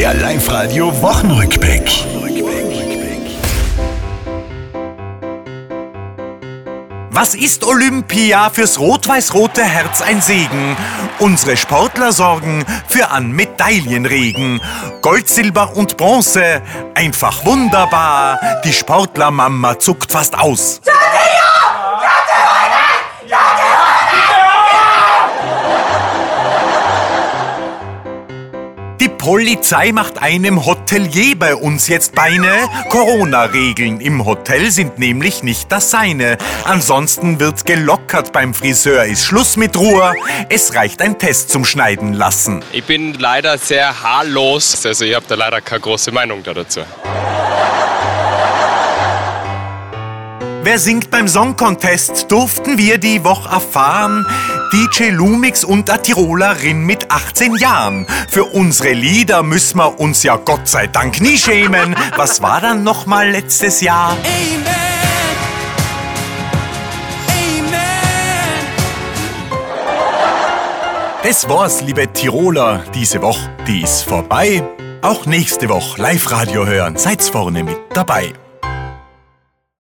Der Live-Radio Wochenrückblick. Was ist Olympia fürs rot-weiß-rote Herz ein Segen? Unsere Sportler sorgen für an Medaillenregen. Gold, Silber und Bronze, einfach wunderbar. Die Sportlermama zuckt fast aus. Die Polizei macht einem Hotelier bei uns jetzt Beine. Corona-Regeln im Hotel sind nämlich nicht das seine. Ansonsten wird gelockert beim Friseur, ist Schluss mit Ruhe. Es reicht ein Test zum Schneiden lassen. Ich bin leider sehr haarlos, also ich habe da leider keine große Meinung da dazu. Wer singt beim Song Contest, durften wir die Woche erfahren. DJ Lumix und a Tirolerin mit 18 Jahren. Für unsere Lieder müssen wir uns ja Gott sei Dank nie schämen. Was war dann noch mal letztes Jahr? Das war's, liebe Tiroler. Diese Woche, die ist vorbei. Auch nächste Woche Live-Radio hören. Seid's vorne mit dabei.